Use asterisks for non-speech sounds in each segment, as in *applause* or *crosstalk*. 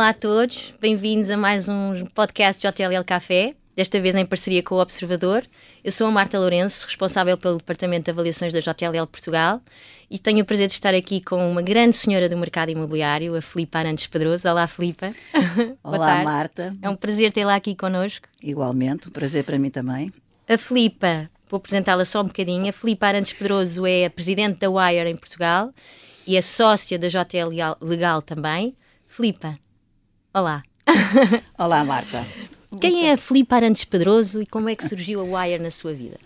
Olá a todos, bem-vindos a mais um podcast de JLL Café, desta vez em parceria com o Observador. Eu sou a Marta Lourenço, responsável pelo Departamento de Avaliações da JLL Portugal e tenho o prazer de estar aqui com uma grande senhora do mercado imobiliário, a Filipa Arantes Pedroso. Olá, Filipa. *laughs* Olá, Marta. É um prazer tê-la aqui connosco. Igualmente, um prazer para mim também. A Filipa, vou apresentá-la só um bocadinho. A Filipa Arantes Pedroso é a presidente da Wire em Portugal e é sócia da JL Legal também. Filipa, olá. *laughs* Olá, Marta. Quem é a Filipe Arantes Pedroso e como é que surgiu a Wire na sua vida?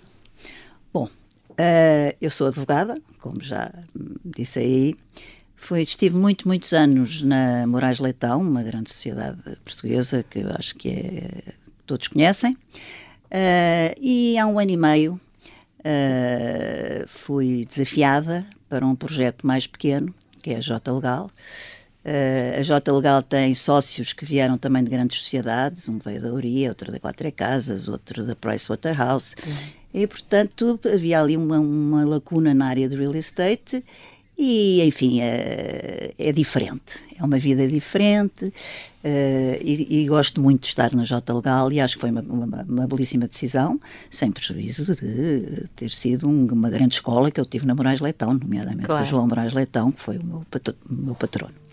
Bom, uh, eu sou advogada, como já disse aí. Foi, estive muitos, muitos anos na Moraes Leitão, uma grande sociedade portuguesa que eu acho que é, todos conhecem. Uh, e há um ano e meio uh, fui desafiada para um projeto mais pequeno, que é a J Legal, Uh, a J Legal tem sócios que vieram também de grandes sociedades, um veio da Uria, outro da Quatro Casas, outro da Pricewaterhouse, uhum. e portanto havia ali uma, uma, lacuna na área do real estate e enfim é, é diferente, é uma vida diferente uh, e, e, gosto muito de estar na J Legal e acho que foi uma, uma, uma belíssima decisão, sem prejuízo de ter sido um, uma grande escola que eu tive na Moraes Leitão, nomeadamente claro. o João Moraes Leitão, que foi o meu, patro, o meu patrono.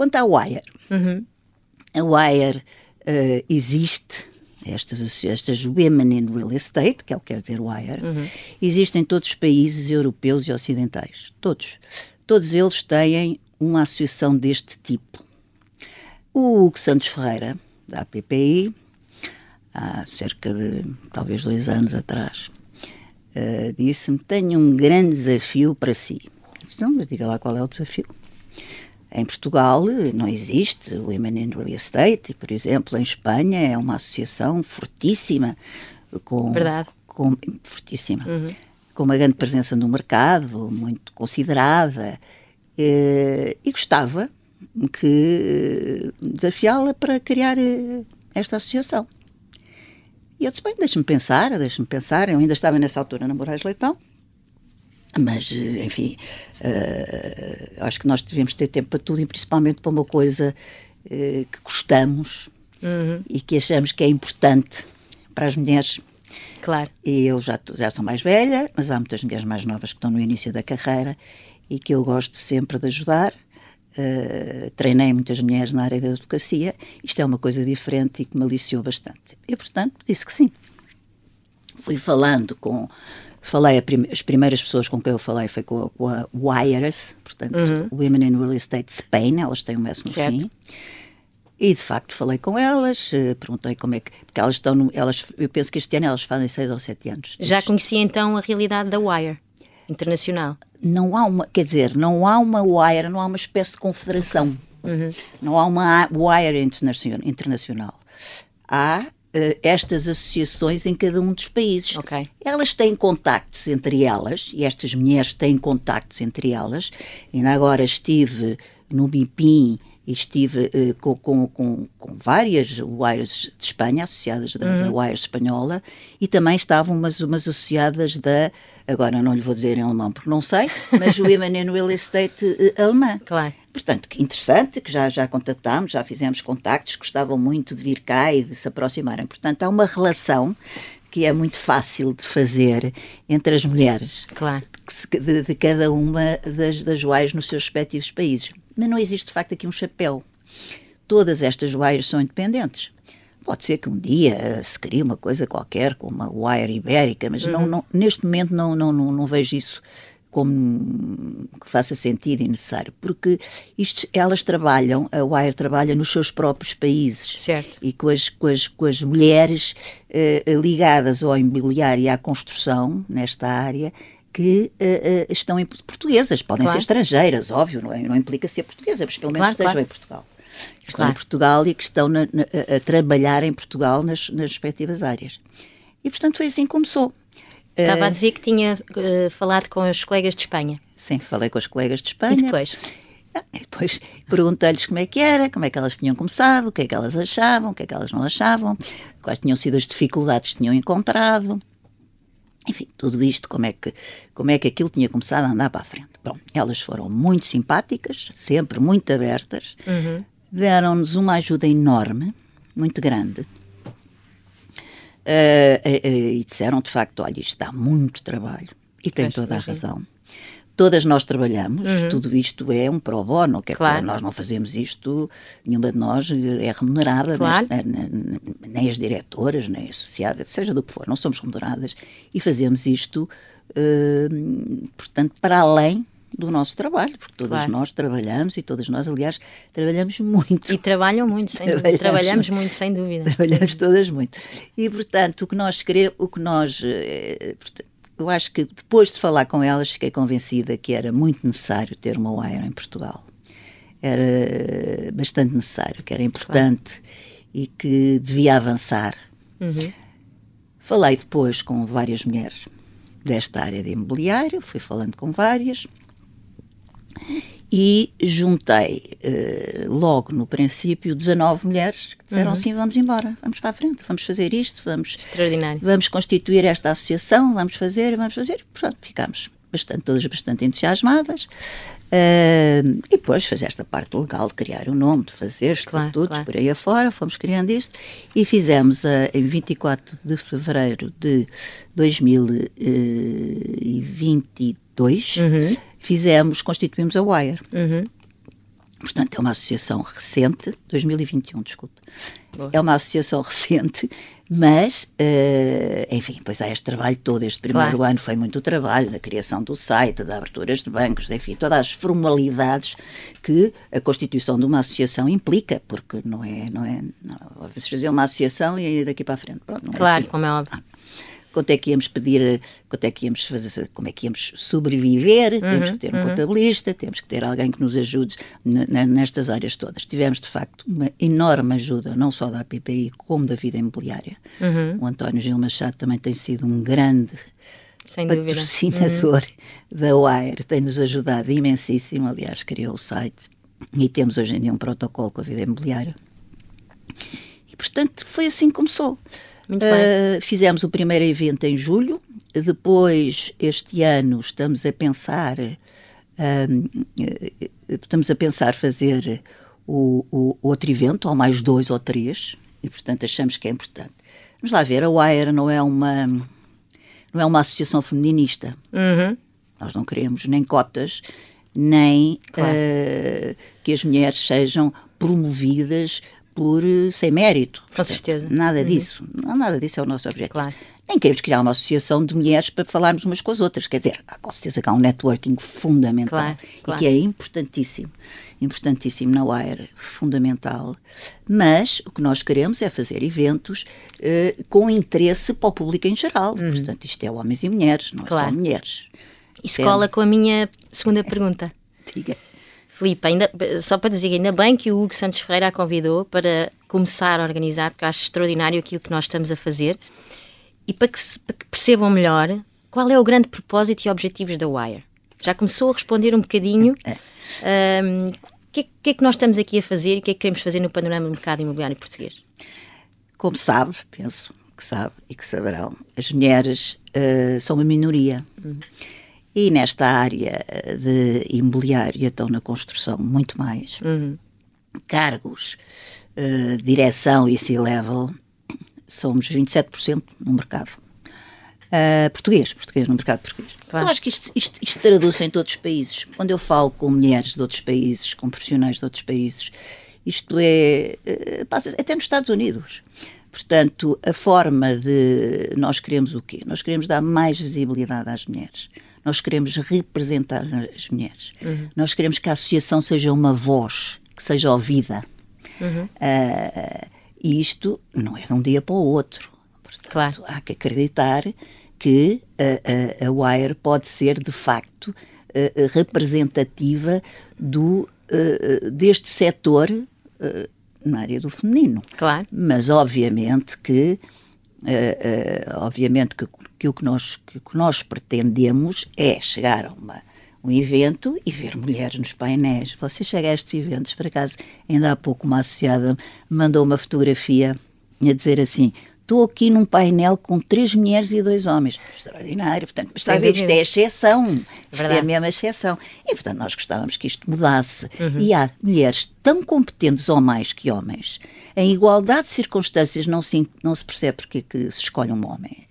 Quanto à Wire, uhum. a Wire uh, existe, estas, estas Women in Real Estate, que é o que quer dizer Wire, uhum. existem em todos os países europeus e ocidentais. Todos. Todos eles têm uma associação deste tipo. O Hugo Santos Ferreira, da APPI, há cerca de talvez dois anos atrás, uh, disse-me: Tenho um grande desafio para si. Eu disse, não, mas diga lá qual é o desafio. Em Portugal não existe o Women in Real Estate, por exemplo, em Espanha é uma associação fortíssima, com, Verdade. com fortíssima, uhum. com uma grande presença no mercado, muito considerada, eh, e gostava que desafiá-la para criar eh, esta associação. E eu disse, bem, deixa-me pensar, deixa-me pensar. Eu ainda estava nessa altura na Moraes Leitão. Mas, eh, enfim, uh, acho que nós devemos ter tempo para tudo e principalmente para uma coisa uh, que gostamos uhum. e que achamos que é importante para as mulheres. Claro. E eu já, já sou mais velha, mas há muitas mulheres mais novas que estão no início da carreira e que eu gosto sempre de ajudar. Uh, treinei muitas mulheres na área da advocacia. Isto é uma coisa diferente e que me aliciou bastante. E, portanto, disse que sim. Fui falando com Falei, prim as primeiras pessoas com quem eu falei foi com a, com a WIRES, portanto, uhum. Women in Real Estate Spain, elas têm o mesmo certo. fim. E de facto falei com elas, eh, perguntei como é que. Porque elas estão. No, elas, eu penso que este ano elas fazem seis ou sete anos. Já conhecia então a realidade da Wire internacional? Não há uma. Quer dizer, não há uma Wire, não há uma espécie de confederação. Uhum. Não há uma Wire internacional. Há estas associações em cada um dos países. Okay. Elas têm contactos entre elas, e estas mulheres têm contactos entre elas. Ainda agora estive no BIPIM estive uh, com, com, com, com, várias wires de Espanha, associadas da, uhum. da Wire espanhola, e também estavam umas, umas associadas da, agora não lhe vou dizer em alemão porque não sei, mas o *laughs* Women in Real Estate uh, alemã. Claro. Portanto, que interessante, que já, já contatámos, já fizemos contactos, gostavam muito de vir cá e de se aproximarem. Portanto, há uma relação que é muito fácil de fazer entre as mulheres claro. de, de cada uma das, das joias nos seus respectivos países. Mas não existe, de facto, aqui um chapéu. Todas estas joias são independentes. Pode ser que um dia se crie uma coisa qualquer, como uma wire ibérica, mas uhum. não, não, neste momento não, não, não, não vejo isso como que faça sentido e necessário, porque isto, elas trabalham, a Wire trabalha nos seus próprios países certo. e com as, com as, com as mulheres eh, ligadas ao imobiliário e à construção nesta área que uh, uh, estão em portuguesas, podem claro. ser estrangeiras, óbvio, não, é, não implica ser portuguesa, mas pelo menos claro, estejam claro. em Portugal. Estão claro. em Portugal e que estão na, na, a trabalhar em Portugal nas, nas respectivas áreas. E, portanto, foi assim que começou. Estava a eh, dizer que tinha uh, falado com os colegas de Espanha. Sim, falei com os colegas de Espanha. E depois? Ah, e depois perguntei-lhes como é que era, como é que elas tinham começado, o que é que elas achavam, o que é que elas não achavam, quais tinham sido as dificuldades que tinham encontrado. Enfim, tudo isto, como é que, como é que aquilo tinha começado a andar para a frente. Bom, elas foram muito simpáticas, sempre muito abertas. Uhum. deram-nos uma ajuda enorme, muito grande. Uh, uh, uh, e disseram, de facto, olha, isto dá muito trabalho. E tem toda a razão. Todas nós trabalhamos, uhum. tudo isto é um pro bono, quer claro. dizer, nós não fazemos isto, nenhuma de nós é remunerada, claro. nem, nem, as diretoras, nem a associada, seja do que for, não somos remuneradas e fazemos isto, portanto, para além do nosso trabalho, porque todas claro. nós trabalhamos e todas nós, aliás, trabalhamos muito. E trabalham muito, sem trabalhamos, trabalhamos muito, sem dúvida. Trabalhamos todas muito. E, portanto, o que nós queremos, o que nós, eh, eu acho que depois de falar com elas, fiquei convencida que era muito necessário ter uma Wire em Portugal. Era bastante necessário, que era importante claro. e que devia avançar. Uhum. Falei depois com várias mulheres desta área de imobiliário, fui falando com várias e juntei uh, logo no princípio 19 mulheres que disseram uhum. sim, vamos embora, vamos para a frente, vamos fazer isto, vamos, Extraordinário. vamos constituir esta associação, vamos fazer, vamos fazer. Pronto, ficámos bastante, todas bastante entusiasmadas. Uh, e depois fazer esta parte legal de criar o um nome, de fazer estatutos claro, claro. por aí afora, fomos criando isto e fizemos uh, em 24 de fevereiro de 2022. Uhum fizemos, constituímos a Wire. Uhum. Portanto, é uma associação recente, 2021, desculpe. Boa. É uma associação *laughs* recente, mas, uh, enfim, pois há este trabalho todo. Este primeiro claro. ano foi muito trabalho da criação do site, da aberturas de bancos, enfim, todas as formalidades que a constituição de uma associação implica, porque não é, não é, não, fazer uma associação e daqui para a frente. Pronto, é claro, é assim. como é óbvio. Ah quanto é que íamos pedir, quanto é que íamos fazer, como é que íamos sobreviver, uhum, temos que ter um uhum. contabilista, temos que ter alguém que nos ajude nestas áreas todas. Tivemos, de facto, uma enorme ajuda, não só da PPI, como da vida imobiliária. Uhum. O António Gil Machado também tem sido um grande Sem patrocinador uhum. da WIRE, tem-nos ajudado imensíssimo, aliás, criou o site e temos hoje em dia um protocolo com a vida imobiliária. E, portanto, foi assim que começou. Uh, fizemos o primeiro evento em julho, depois, este ano, estamos a pensar, uh, estamos a pensar fazer o, o, outro evento, ou mais dois ou três, e portanto achamos que é importante. Vamos lá ver, a Wire não é uma, não é uma associação feminista. Uhum. Nós não queremos nem cotas, nem claro. uh, que as mulheres sejam promovidas por eh, sem mérito. Com certeza. Nada uhum. disso. Nada disso é o nosso objetivo. Claro. Nem queremos criar uma associação de mulheres para falarmos umas com as outras. Quer dizer, há com certeza que há um networking fundamental claro, claro. e que é importantíssimo. Importantíssimo na Wire, fundamental. Mas o que nós queremos é fazer eventos uh, com interesse para o público em geral. Uhum. Portanto, isto é homens e mulheres, não é só mulheres. Isso cola com a minha segunda pergunta. *laughs* Diga. Filipe, ainda, só para dizer, ainda bem que o Hugo Santos Ferreira a convidou para começar a organizar, porque acho extraordinário aquilo que nós estamos a fazer. E para que, se, para que percebam melhor qual é o grande propósito e objetivos da Wire. Já começou a responder um bocadinho. Um, o que, é, que, é que nós estamos aqui a fazer e o que é que queremos fazer no panorama do mercado imobiliário português? Como sabe, penso que sabe e que saberão, as mulheres uh, são uma minoria. Uhum. E nesta área de imobiliária estão na construção muito mais. Uhum. Cargos, uh, direção e C-level, somos 27% no mercado. Uh, português, português no mercado português. Claro. Eu acho que isto, isto, isto traduz em todos os países. Quando eu falo com mulheres de outros países, com profissionais de outros países, isto é. Uh, passa, até nos Estados Unidos. Portanto, a forma de. Nós queremos o quê? Nós queremos dar mais visibilidade às mulheres. Nós queremos representar as mulheres. Uhum. Nós queremos que a associação seja uma voz, que seja ouvida. Uhum. Uh, e isto não é de um dia para o outro. Portanto, claro. há que acreditar que a, a, a Wire pode ser, de facto, uh, representativa do, uh, deste setor na área do feminino. Claro. Mas, obviamente, que obviamente que, que, o que nós, que o que nós pretendemos é chegar a uma, um evento e ver mulheres nos painéis. Você chega a estes eventos, por acaso, ainda há pouco uma associada mandou uma fotografia a dizer assim: estou aqui num painel com três mulheres e dois homens. Extraordinário. Portanto, está a ver, isto é exceção. Isto Verdade. é a mesma exceção. E, portanto, nós gostávamos que isto mudasse. Uhum. E há mulheres tão competentes ou mais que homens. Em igualdade de circunstâncias não se, não se percebe porque que se escolhe um homem.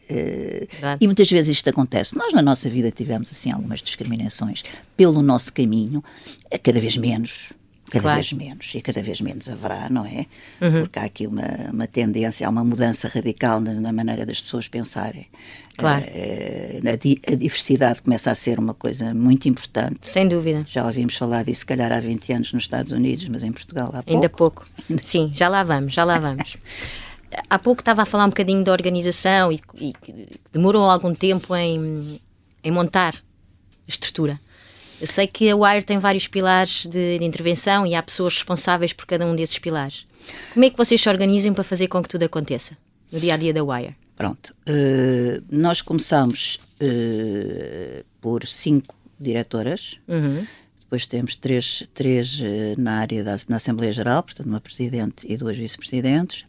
E muitas vezes isto acontece. Nós, na nossa vida, tivemos assim algumas discriminações pelo nosso caminho, cada vez menos cada claro. vez menos e cada vez menos haverá, não é? Uhum. Porque há aqui uma, uma tendência, há uma mudança radical na, na maneira das pessoas pensarem. Claro. Uh, a, a, diversidade começa a ser uma coisa muito importante. Sem dúvida. Já ouvimos falar disso, se calhar, há 20 anos nos Estados Unidos, mas em Portugal há pouco. Ainda pouco. Sim, já lá vamos, já lá vamos. *laughs* há pouco estava a falar um bocadinho da organização e, e demorou algum tempo em, em montar a estrutura. Eu sei que a Wire tem vários pilares de, de, intervenção e há pessoas responsáveis por cada um desses pilares. Como é que vocês se organizam para fazer com que tudo aconteça no dia a dia da Wire? Pronto. Uh, nós começamos uh, por cinco diretoras. Uhum. Depois temos três, três uh, na área da na Assembleia Geral, portanto, uma presidente e duas vice-presidentes.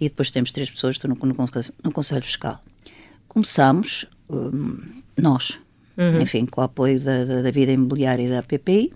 E depois temos três pessoas que estão no, no, no Conselho Fiscal. Começamos nós, uhum. enfim, com o apoio da, da, da, vida imobiliária e da PPI,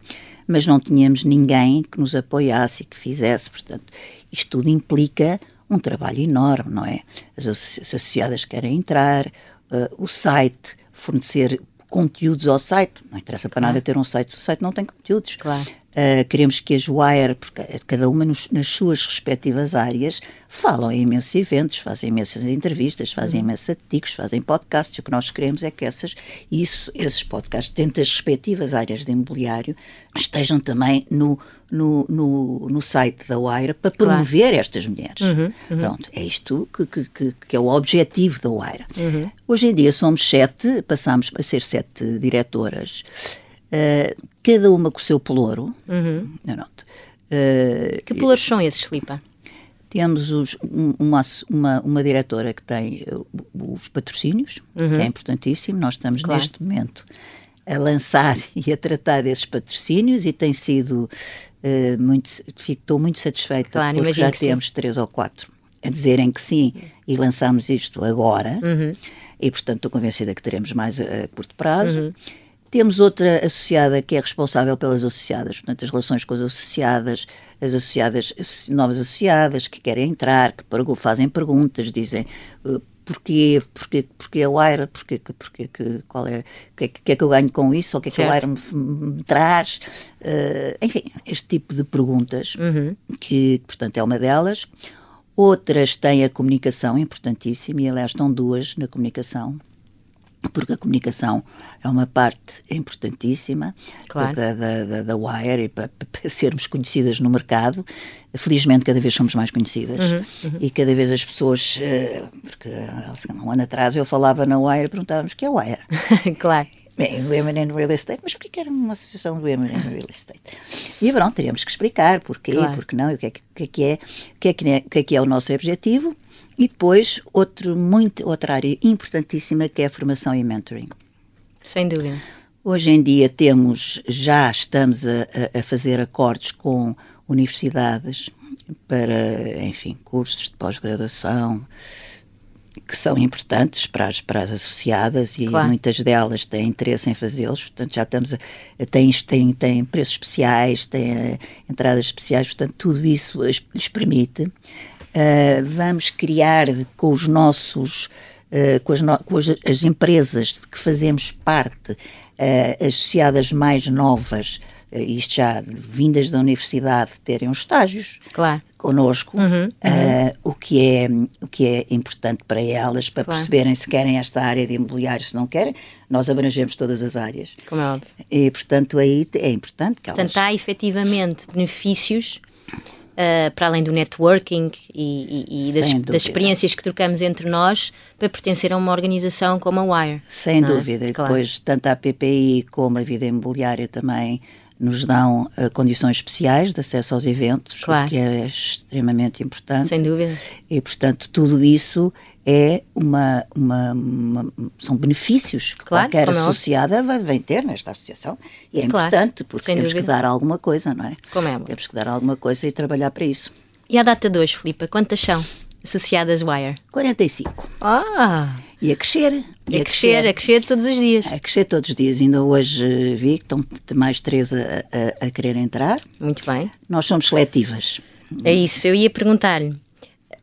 mas não tínhamos ninguém que nos apoiasse e que fizesse, portanto, isto tudo implica um trabalho enorme, não é? As, associadas querem entrar, uh, o site, fornecer conteúdos ao site, não interessa para claro. nada ter um site se o site não tem conteúdos. Claro. Uh, queremos que as Wire, porque cada uma nos, nas suas respectivas áreas, falam em imensos eventos, fazem imensas entrevistas, fazem uhum. imensos artigos, fazem podcasts. O que nós queremos é que essas, isso, esses podcasts, dentro das respectivas áreas de imobiliário, estejam também no, no, no, no site da Wire para promover claro. estas mulheres. Uhum, uhum. Pronto, é isto que, que, que, que, é o objetivo da Wire. Uhum. Hoje em dia somos sete, passamos a ser sete diretoras. Uh, cada uma com o seu pelouro. Uhum. Uh, que pelouros são esses, Filipa? Temos os, uma, uma, uma, diretora que tem os patrocínios, uhum. que é importantíssimo. Nós estamos claro. neste momento a lançar *laughs* e a tratar desses patrocínios e tem sido uh, muito, estou muito satisfeita claro, porque já temos sim. três ou quatro a dizerem que sim e lançamos isto agora uhum. e portanto estou convencida que teremos mais a, a curto prazo. Uhum. Temos outra associada que é responsável pelas associadas, portanto, as relações com as associadas, as associadas, as novas associadas que querem entrar, que fazem perguntas, dizem uh, porquê, porquê, porquê a Wire, porquê, porquê, qual é, o que, é, que é que eu ganho com isso, ou o que é que a Wire me, me traz, uh, enfim, este tipo de perguntas, uhum. que, portanto, é uma delas. Outras têm a comunicação, importantíssima, e aliás estão duas na comunicação, porque a comunicação é uma parte importantíssima claro. da, da, da, da Wire e para, para, sermos conhecidas no mercado. Felizmente, cada vez somos mais conhecidas uhum, uhum. e cada vez as pessoas. Eh, porque há um ano atrás eu falava na Wire e perguntávamos o que é Wire. *laughs* claro. Bem, Women in Real Estate, mas porquê que era uma associação Women in Real Estate? E pronto, teríamos que explicar porquê, claro. porque não, e o que é que, é que é, o que é que é, o que é, que é o nosso objetivo e depois, outro, muito, outra área importantíssima que é a formação e mentoring. Sem dúvida. Hoje em dia temos, já estamos a, a fazer acordos com universidades para, enfim, cursos de pós-graduação que são importantes para as, para as associadas e claro. muitas delas têm interesse em fazê-los, portanto já estamos a, tem, tem, tem preços especiais, tem entradas especiais, portanto tudo isso lhes permite Uh, vamos criar com os nossos, uh, com, as, no, com as, as, empresas de que fazemos parte, uh, associadas mais novas, isto já vindas da universidade, terem os estágios claro. connosco, uhum, uhum. o, que é, o que é importante para elas, para claro. perceberem se querem esta área de imobiliário, se não querem, nós abrangemos todas as áreas. Como é óbvio. E, portanto, aí é importante que portanto, elas... há efetivamente benefícios uh, para além do networking e, e, e das, das, experiências que trocamos entre nós, para pertencer a uma organização como a Wire. Sem é? dúvida. É? E depois, tanto a PPI como a vida imobiliária também nos dão uh, condições especiais de acesso aos eventos, claro. o que é extremamente importante. Sem dúvida. E, portanto, tudo isso é uma, uma, uma, são benefícios que claro, qualquer é associada vai, vem ter nesta associação e é claro, importante porque temos dúvida. que dar alguma coisa, não é? Como é? Temos que dar alguma coisa e trabalhar para isso. E a data 2, Filipa, quantas são? associadas Wire? 45. Ah! E a crescer. E a, crescer, a crescer todos os dias. A crescer todos os dias. Ainda hoje eh, vi que estão mais três a, a, a querer entrar. Muito bem. Nós somos seletivas. É isso, eu ia perguntar-lhe,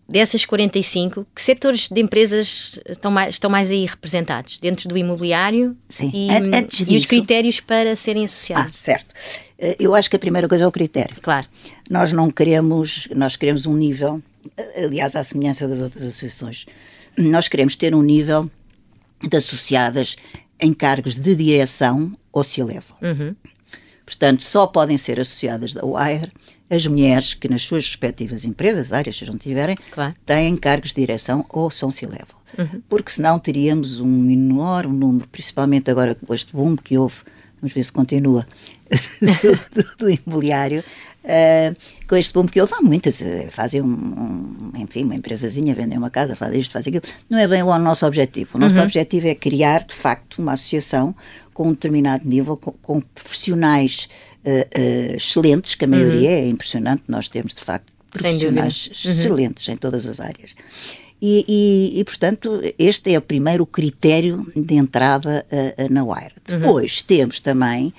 dessas 45, que setores de empresas estão mais, estão mais aí representados? Dentro do imobiliário? Sim. E, Antes e os disso- critérios para serem Ah, associados? certo. Eh, Eu acho que a primeira coisa é o critério. Claro. Nós não queremos, nós queremos um nível, eh, aliás, à semelhança das outras associações, nós queremos ter um nível de associadas em cargos de direção ou se elevam. Uhum. Portanto, só podem ser associadas da WIRE as mulheres que nas suas respectivas empresas, áreas, se não tiverem, Claro. têm cargos de direção ou são C-level. Porque senão teríamos um enorme número, principalmente agora com este boom que houve, vamos ver se continua, *laughs* do, do- do imobiliário, eh, com este boom que houve, há muitas, eh, fazem um, um- enfim, uma empresazinha, vendem uma casa, fazem isto, fazem aquilo. Não é bem o nosso objetivo. O nosso objetivo é criar, de facto, uma associação com um determinado nível, com, com profissionais eh, eh, excelentes, que a maioria é impressionante, nós temos, de facto, profissionais excelentes em todas as áreas. E, e- e, portanto, este é o primeiro critério de entrada na Wire. Depois temos também,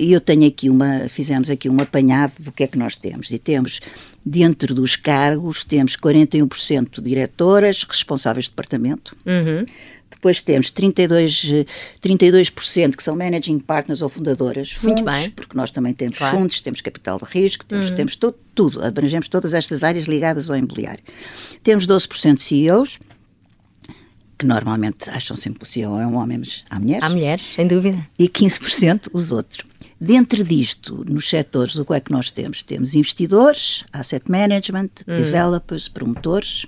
e eu tenho aqui uma, fizemos aqui um apanhado do que é que nós temos, e temos, dentro dos cargos, temos 41% diretoras, responsáveis de departamento, Uhum. depois temos 32%, eh, 32% que são managing partners ou fundadoras, fundos, Muito bem. porque nós também temos Claro. Uhum. fundos, temos capital de risco, temos, temos tudo, tudo, abrangemos todas estas áreas ligadas ao imobiliário. Temos 12% de CEOs, que normalmente acham sempre que o CEO é um homem, mas há mulheres, Há mulheres, sem dúvida. e 15% os outros. Dentro disto, nos setores, o que é que nós temos? Temos investidores, asset management, Uhum. developers, promotores.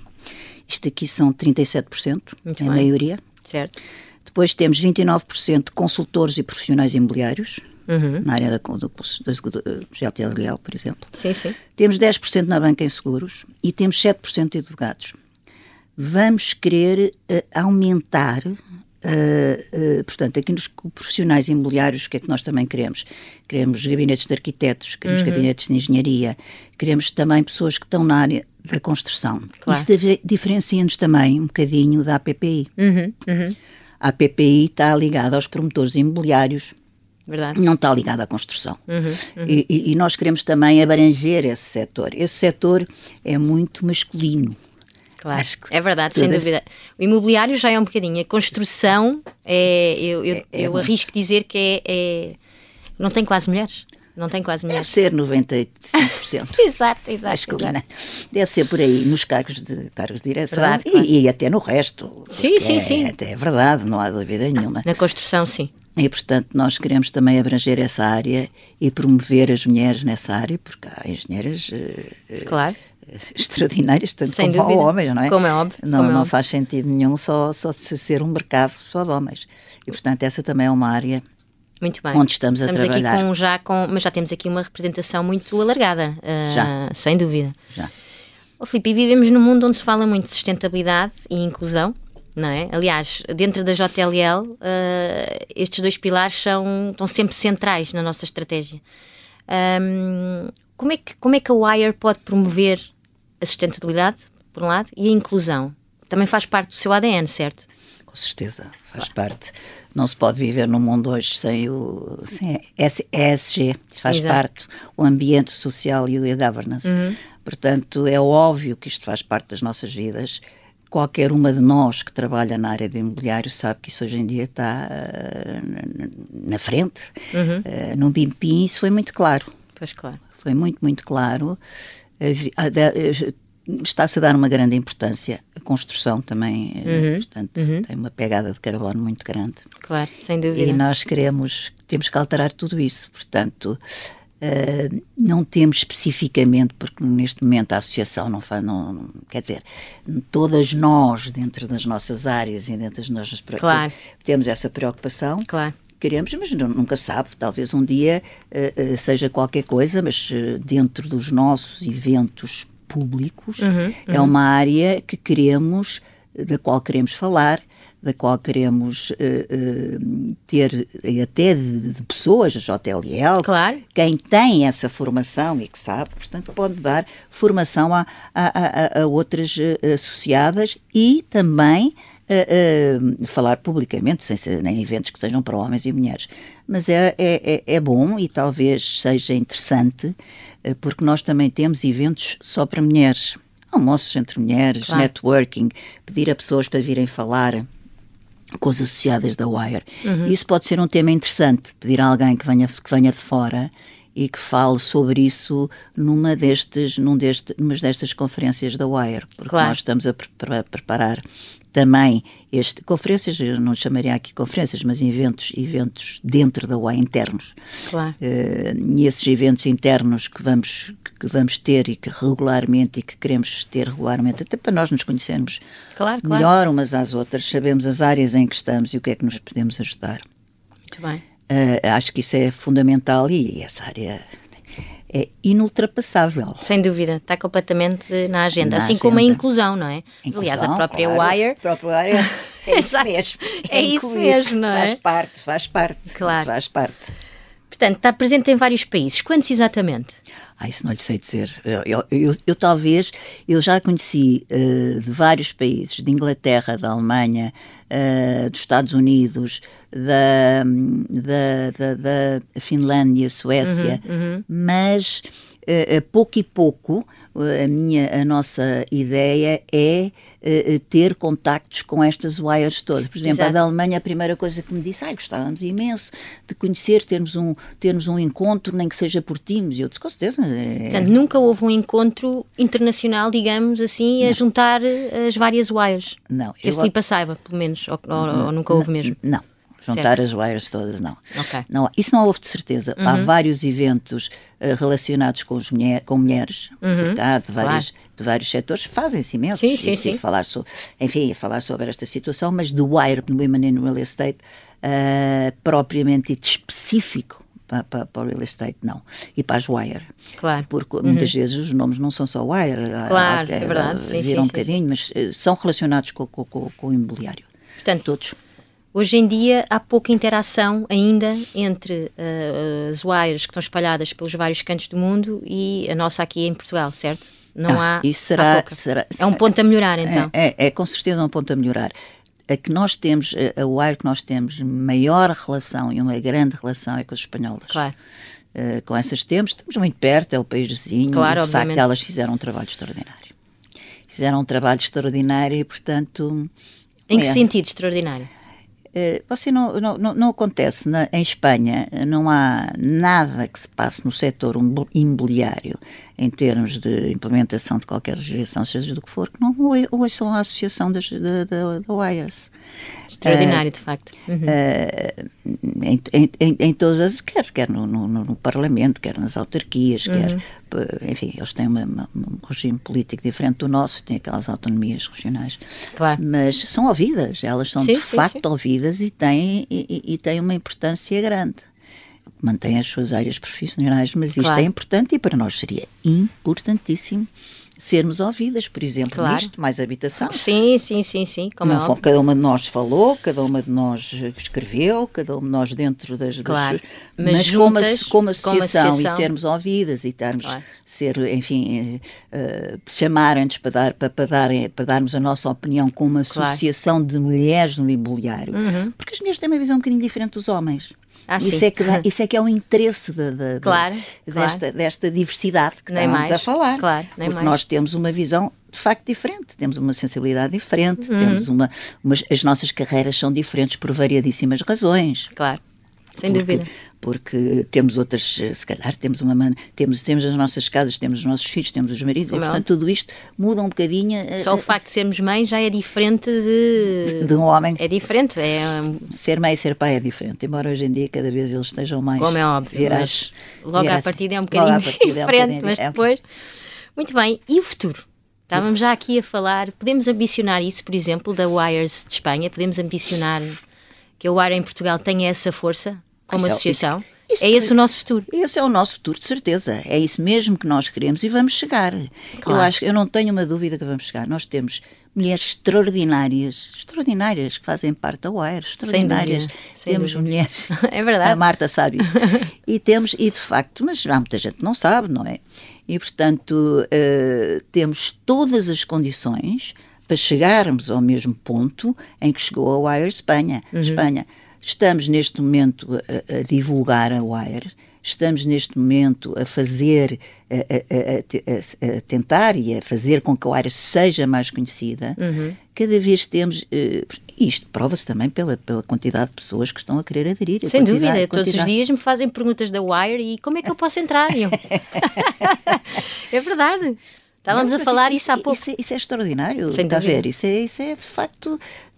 Isto aqui são 37%, Muito é a bem. maioria. Certo? Depois temos 29% de consultores e profissionais imobiliários, Uhum. na área da, do, do, do Leal, por exemplo. Sim, sim. Temos 10% na banca em seguros e temos 7% de advogados. Vamos querer eh, aumentar, eh, eh, portanto, aqui nos profissionais imobiliários, o que é que nós também queremos? Queremos gabinetes de arquitetos, queremos gabinetes de engenharia, queremos também pessoas que estão na área da construção. Claro. Isso dif- diferencia-nos também um bocadinho da APPI. Uhum. Uhum. A APPI está ligada aos promotores imobiliários, Verdade. não está ligada à construção. Uhum, E, e- e nós queremos também abranger esse setor. Esse setor é muito masculino. Claro, Acho que é verdade, sem todas- dúvida. O imobiliário já é um bocadinho. A construção, é, eu, eu, é eu muito. arrisco dizer que é, é- Não tem quase mulheres. Não tem quase Deve mulheres. ser 95%. *laughs* Exato, exato. masculina. exato. Deve ser por aí, nos cargos de, cargos de direção Verdade, e, claro. e até no resto. Sim, sim, é, sim. Até é verdade, não há dúvida nenhuma. Na construção, sim. E, portanto, nós queremos também abranger essa área e promover as mulheres nessa área, porque há engenheiras eh, eh, Claro. *laughs* extraordinárias, tanto Sem como homens, não é? Como é óbvio, Não, é não óbvio. faz sentido nenhum só, só ser um mercado só de homens. E, portanto, essa também é uma área Muito bem. Onde estamos a estamos trabalhar. Aqui com, já com, mas já temos aqui uma representação muito alargada. ah, Já. Sem dúvida. já. Ó Filipe, e vivemos num mundo onde se fala muito de sustentabilidade e inclusão, não é? Aliás, dentro da JLL, eh, estes dois pilares são, estão sempre centrais na nossa estratégia. Ahm, como, é que, como é que a Wire pode promover a sustentabilidade, por um lado, e a inclusão? Também faz parte do seu ADN, certo? Com certeza, faz parte. Não se pode viver num mundo hoje sem o sem ESG, faz Exato. parte o ambiente social e a governance. Portanto, é óbvio que isto faz parte das nossas vidas. Qualquer uma de nós que trabalha na área do imobiliário sabe que isso hoje em dia está eh, na- frente. Eh, no BIMPIM isso foi muito claro. Pois claro. Foi muito, muito claro. Havi- a da- eh, Está-se a dar uma grande importância. A construção também, eh, portanto, tem uma pegada de carbono muito grande. Claro, sem E dúvida. nós queremos, temos que alterar tudo isso. Portanto, eh, não temos especificamente, porque neste momento a associação não faz, não, quer dizer, todas nós, dentro das nossas áreas e dentro das nossas Claro. temos essa preocupação Claro. Queremos, mas nu- nunca sabe, talvez um dia eh, seja qualquer coisa, mas eh, dentro dos nossos eventos públicos Uhum, é uma área que queremos, da qual queremos falar, da qual queremos uh, uh, ter até de, de, pessoas, a JLL, claro. quem tem essa formação e que sabe, portanto, pode dar formação a, a, a, a outras uh, associadas e também falar publicamente, sem ser em eventos que sejam para homens e mulheres. Mas é, é, é bom e talvez seja interessante, porque nós também temos eventos só para mulheres almoços entre mulheres, claro. networking, pedir a pessoas para virem falar com as associadas da Wire. Uhum. Isso pode ser um tema interessante, pedir a alguém que venha, que venha de fora e que fale sobre isso numa destes, num deste, numa destas conferências da Wire, porque claro. nós estamos a, pre preparar também este conferências, eu não chamaria aqui conferências, mas eventos, eventos dentro da UAI internos. Claro. Uh, e esses eventos internos que vamos que vamos ter e que regularmente e que queremos ter regularmente, até para nós nos conhecermos claro, claro. melhor umas às outras, sabemos as áreas em que estamos e o que é que nos podemos ajudar. Muito bem. Uh, acho que isso é fundamental e essa área é inultrapassável. Sem dúvida, está completamente na agenda. Na assim agenda. como a inclusão, não é? Inclusão, Aliás, a própria claro, Wire. A própria Wire é *laughs* isso mesmo. É, é isso mesmo, não é? Faz parte, faz parte. Claro. Faz parte. Portanto, está presente em vários países. Quantos exatamente? Ah, isso não lhe sei dizer. Eu, eu, eu, eu talvez, eu já conheci uh, de vários países, de Inglaterra, da Alemanha, uh, dos Estados Unidos, da, da, da, da Finlândia, Suécia, uhum, uhum. mas uh, pouco e pouco a minha, a nossa ideia é uh, ter contactos com estas wires todas. Por exemplo, Exato. a da Alemanha, a primeira coisa que me disse, ai, gostávamos imenso de conhecer, termos um, termos um encontro, nem que seja por Teams. E eu disse, com certeza. É... Portanto, nunca houve um encontro internacional, digamos assim, a juntar as várias wires. Não. Que este tipo saiba, pelo menos, ou, ou, ou nunca houve mesmo. Não juntar certo. as wires todas, não. Okay. não. Isso não houve de certeza. Uhum. Há vários eventos uh, relacionados com, os mulher, com mulheres, uhum. cá, de, vários, claro. de vários setores, fazem-se imensos. Sim, sim, sim. Falar sobre, enfim, falar sobre esta situação, mas do Wire Women in Real Estate, uh, propriamente dito específico, para, para, para, o real estate, não. E para as wire. Claro. Porque uhum. muitas vezes os nomes não são só wire. Claro, é verdade. Sim, viram sim, um bocadinho, sim. mas são relacionados com, com, com, com o imobiliário. Portanto, todos. Hoje em dia há pouca interação ainda entre uh, as wires que estão espalhadas pelos vários cantos do mundo e a nossa aqui em Portugal, certo? Não ah, há. Isso será, há será, É um ponto a melhorar, então. É, é, é, com certeza um ponto a melhorar. A que nós temos, a wire que nós temos maior relação e uma grande relação é com os espanholas. Claro. Uh, com essas temos, estamos muito perto, é o país vizinho. Claro, e, de obviamente. facto, elas fizeram um trabalho extraordinário. Fizeram um trabalho extraordinário e, portanto. Em que é. sentido extraordinário? Eh, você não, não, não acontece na, em Espanha, não há nada que se passe no setor imobiliário em termos de implementação de qualquer legislação, seja do que for, que não ouçam a associação das, da, da, da WIRES. Extraordinário, uh, de facto. Uhum. Uh, em, em, em, todas as, quer, quer no, no, no, Parlamento, quer nas autarquias, uhum. quer, enfim, eles têm uma, uma, um regime político diferente do nosso, têm aquelas autonomias regionais. Claro. Mas são ouvidas, elas são sim, de sim, facto sim. ouvidas e têm, e, e têm uma importância grande mantém as suas áreas profissionais, mas isto Claro. é importante e para nós seria importantíssimo sermos ouvidas, por exemplo, Claro. nisto, mais habitação. Sim, sim, sim, sim. Como Não é óbvio. cada uma de nós falou, cada uma de nós escreveu, cada uma de nós dentro das. das- Claro. mas Mas como, juntas, como como associação, associação. e sermos ouvidas e estarmos, Claro. ser, enfim, eh, eh, chamarem-nos para, dar, para, para, darem- para darmos a nossa opinião com uma Claro. associação de mulheres no imobiliário. Uhum. Porque as mulheres têm uma visão um bocadinho diferente dos homens. Ah, isso, sim. é que dá- *laughs* isso é que é o interesse da- da- Claro, desta, claro. desta diversidade que Nem estávamos mais, a falar. claro, porque mais. nós temos uma visão de facto diferente, temos uma sensibilidade diferente, Uhum. temos uma, as nossas carreiras são diferentes por variadíssimas razões. Claro. Sem porque, dúvida. Porque temos outras, eh, se calhar temos uma temos temos as nossas casas, temos os nossos filhos, temos os maridos, e portanto tudo isto muda um bocadinho eh, Só o eh, facto de sermos mães já é diferente de. *laughs* de um homem. É diferente. É, Ser mãe e ser pai é diferente, embora hoje em dia cada vez eles estejam mais como é óbvio. mas logo à virados. partida é um à bocadinho partida é um *laughs* diferente, bocadinho- mas depois. Muito bem. E o futuro? Estávamos já aqui a falar. Podemos ambicionar isso, por exemplo, da Wires de Espanha? Podemos ambicionar que a Wire em Portugal tenha essa força como Isso é- associação? isso- é esse o nosso futuro. Esse é o nosso futuro, de certeza. É isso mesmo que nós queremos e vamos chegar. Claro. Eu acho, eu não tenho uma dúvida que vamos chegar. Nós temos mulheres extraordinárias, extraordinárias, que fazem parte da Wire, extraordinárias. Sem dúvida, sem temos dúvida. mulheres. *laughs* É verdade. A Marta sabe isso. e temos, e de facto, mas há muita gente que não sabe, não é? E portanto, uh, temos todas as condições para chegarmos ao mesmo ponto em que chegou a Wire Espanha. Uhum. Espanha. Estamos neste momento a, a divulgar a Wire estamos neste momento a fazer, a, a, a, tentar e a fazer com que a área seja mais conhecida, uhum. cada vez temos, uh, isto prova-se também pela, pela quantidade de pessoas que estão a querer aderir. Sem dúvida, todos os dias me fazem perguntas da Wire e como é que eu posso entrar? Eu... *laughs* é verdade. Estávamos Não, a falar isso, isso, há pouco. Isso é, isso é extraordinário, está a ver? Isso é, isso é de facto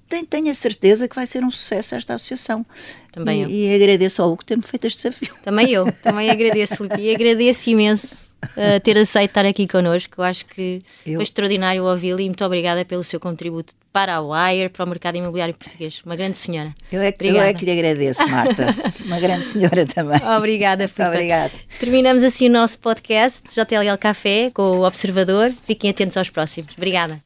tenho a certeza que vai ser um sucesso esta associação. Também e, eu. E agradeço ao Hugo ter-me feito este desafio. Também eu, também agradeço, Filipe, e agradeço imenso uh, ter aceito estar aqui connosco. Eu acho que eu... foi extraordinário ouvi-lo e muito obrigada pelo seu contributo para a Wire, para o mercado imobiliário português. Uma grande senhora. Eu é, eu é que lhe agradeço, Marta. Uma grande senhora também. Obrigada, Filipe. Obrigada. Terminamos assim o nosso podcast JLL Café com o Observador. Fiquem atentos aos próximos. Obrigada.